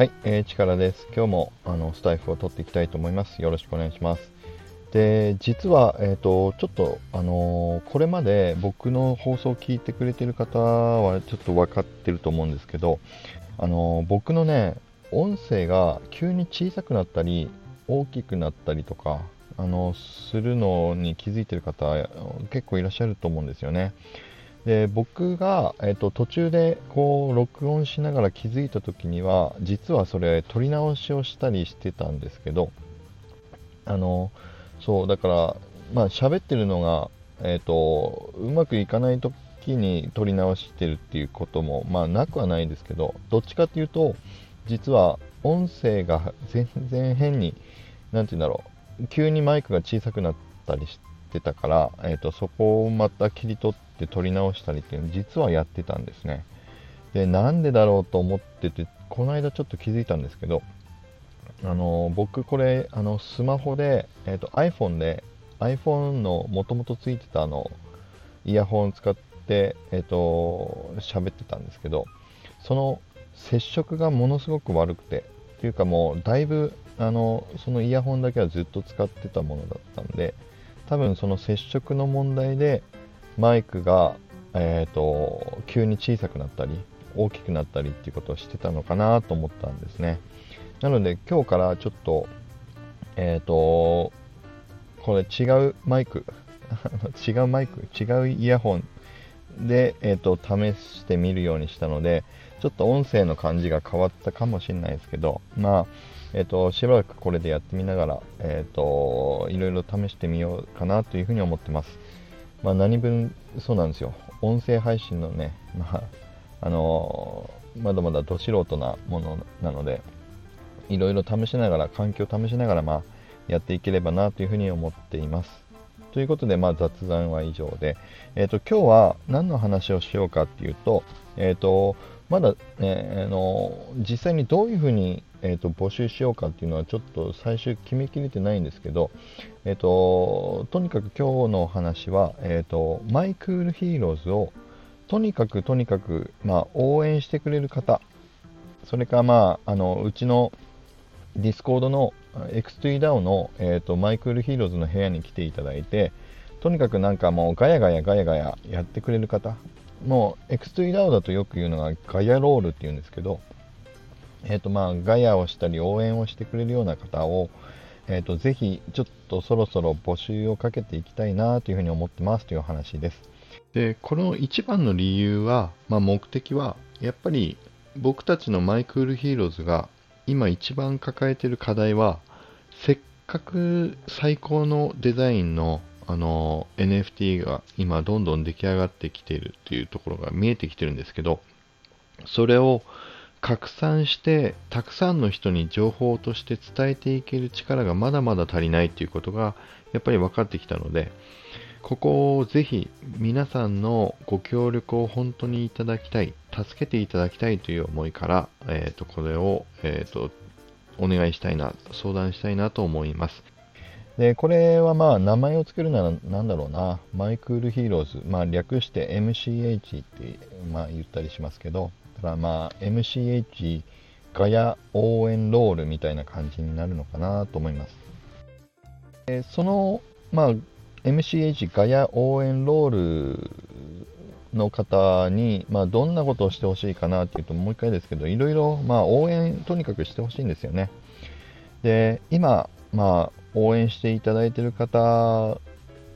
はい、えー、力です。今日もあのスタイフを取っていきたいと思います。よろしくお願いします。で、実は、えーと、ちょっと、あのーこれまで僕の放送を聞いてくれてる方はちょっと分かってると思うんですけど、あのー僕のね、音声が急に小さくなったり、大きくなったりとか、あのするのに気づいてる方結構いらっしゃると思うんですよね。で僕が、えっと途中でこう録音しながら気づいた時には実はそれ撮り直しをしたりしてたんですけどあのそうだからまあ喋ってるのが、えっとうまくいかない時に撮り直してるっていうことも、まあ、なくはないですけどどっちかっていうと実は音声が全然変に何て言うんだろう急にマイクが小さくなったりしてたから、えっとそこをまた切り取って撮り直したりっていうの実はやってたんですね。でなんでだろうと思っててこの間ちょっと気づいたんですけどあの僕これあのスマホで、えー、と iPhone で iPhone のもともとついてたあのイヤホンを使ってえっ、と喋ってたんですけどその接触がものすごく悪くてっていうかもうだいぶあのそのイヤホンだけはずっと使ってたものだったんで多分その接触の問題でマイクが、えー、と急に小さくなったり大きくなったりっていうことをしてたのかなと思ったんですね。なので今日からちょっとえっ、とこれ違うマイク 違うマイク違うイヤホンで、えー、と試してみるようにしたのでちょっと音声の感じが変わったかもしれないですけどまあえー、としばらくこれでやってみながら、えー、といろいろ試してみようかなというふうに思ってます。まあ、何分そうなんですよ。音声配信のね、まああのーまだまだど素人なものなのでいろいろ試しながら環境を試しながら、まあ、やっていければなというふうに思っています。ということで、まあ、雑談は以上で、えー、と今日は何の話をしようかっていうと,、えー、とまだ、ね、あの実際にどういうふうにえーと、募集しようかっていうのはちょっと最終決めきれてないんですけど、えーと、とにかく今日のお話は、えーと、マイクールヒーローズをとにかくとにかく、まあ、応援してくれる方それか、まあ、あのうちのディスコードの X2DAO の、えー、とマイクールヒーローズの部屋に来ていただいてとにかくなんかもうガヤガヤガヤガヤやってくれる方。もう X2DAO だとよく言うのがガヤロールっていうんですけどえーとまあ、ガヤをしたり応援をしてくれるような方を、えーと、ぜひちょっとそろそろ募集をかけていきたいなというふうに思ってますという話です。でこの一番の理由は、まあ、目的はやっぱり僕たちのマイクールヒーローズが今一番抱えている課題はせっかく最高のデザインのあの NFT が今どんどん出来上がってきているというところが見えてきてるんですけどそれを拡散してたくさんの人に情報として伝えていける力がまだまだ足りないということがやっぱり分かってきたのでここをぜひ皆さんのご協力を本当にいただきたい助けていただきたいという思いから、えー、とこれを、えー、とお願いしたいな相談したいなと思います。でこれはまあ名前を付けるなら何だろうな。マイクールヒーローズ、まあ、略して MCH って、まあ、言ったりしますけど。からまあ MCH ガヤ応援ロールみたいな感じになるのかなと思います。でその、まあ、MCH ガヤ応援ロールの方に、まあ、どんなことをしてほしいかなっていうと、もう一回ですけど、いろいろ、まあ、応援とにかくしてほしいんですよね。で、今、まあ、応援していただいてる方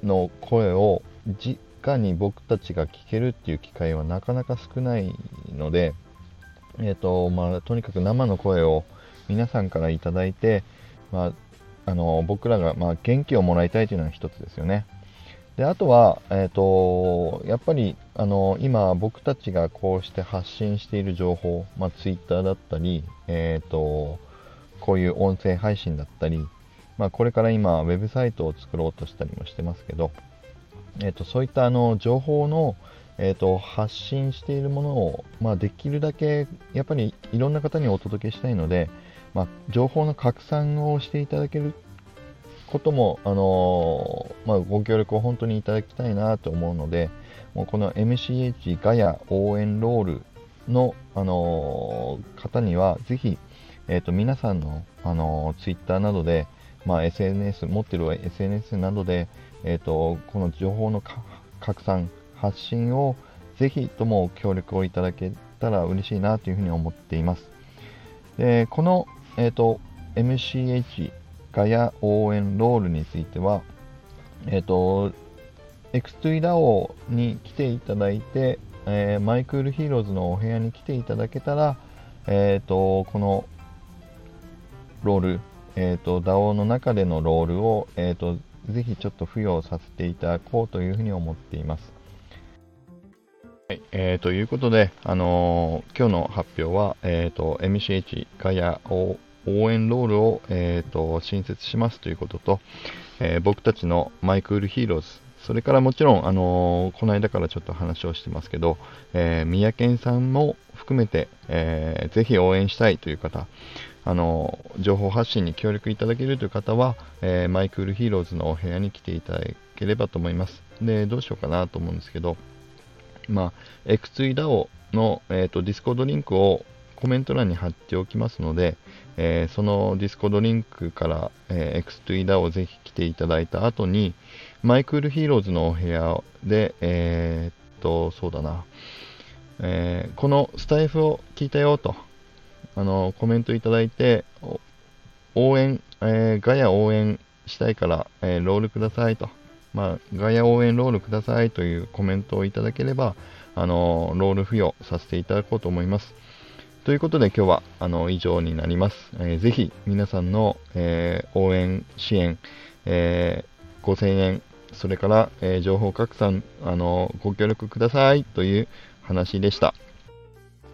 の声をじかに僕たちが聞けるっていう機会はなかなか少ないので、えーとまあ、とにかく生の声を皆さんからいただいて、まあ、あの僕らが、まあ、元気をもらいたいというのが一つですよね。であとは、えーと、やっぱりあの今僕たちがこうして発信している情報、まあ、Twitter だったり、えーとこういう音声配信だったり、まあ、これから今ウェブサイトを作ろうとしたりもしてますけど、えーと、そういったあの情報の、えーと、発信しているものを、まあ、できるだけやっぱりいろんな方にお届けしたいので、まあ、情報の拡散をしていただけることも、あのー、まあ、ご協力を本当にいただきたいなと思うので、もうこの MCH ガヤ応援ロールの、あのー、方にはぜひ、えーと、皆さんの、あの Twitter などで、まあ、SNS、持ってる SNS などで、えーと、この情報の拡散、発信をぜひとも協力をいただけたら嬉しいなというふうに思っています。でこの、えーと、MCH ガヤ応援ロールについては、えっ、ー、と、X2DAO に来ていただいて、えー、マイクールヒーローズのお部屋に来ていただけたら、えっ、ー、と、このロール、えっ、と、DAO の中でのロールを、えっ、と、ぜひちょっと付与させていただこうというふうに思っています。はい、えー、ということで、あのー、今日の発表は、えーと、MCH ガヤを応援ロールを、えーと、新設しますということと、えー、僕たちのマイクールヒーローズ、それからもちろん、あのー、この間からちょっと話をしてますけど、えー、三宅さんも含めて、えー、ぜひ応援したいという方、あの情報発信に協力いただけるという方は、えマイクールヒーローズのお部屋に来ていただければと思います。で、どうしようかなと思うんですけど、まあ、X3DAO の、えーと、ディスコードリンクをコメント欄に貼っておきますので、えー、そのディスコードリンクから、えー、X2DAO をぜひ来ていただいた後に、マイクールヒーローズのお部屋で、えー、っと、そうだな、えー、このスタエフを聞いたよと、あの、コメントいただいて、応援、えー、ガヤ応援したいから、えー、ロールくださいと。まあ、ガヤ応援ロールくださいというコメントをいただければ、あのロール付与させていただこうと思います。ということで今日はあの以上になります。えー、ぜひ皆さんの、えー、応援、支援、えー、5000円、それから、えー、情報拡散、あのご協力くださいという話でした。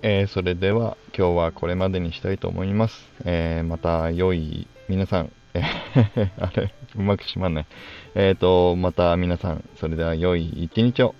えー、それでは今日はこれまでにしたいと思います。えー、また良い皆さん、え あれ、うまくしまんない。えっ、ー、と、また皆さん、それでは良い一日を。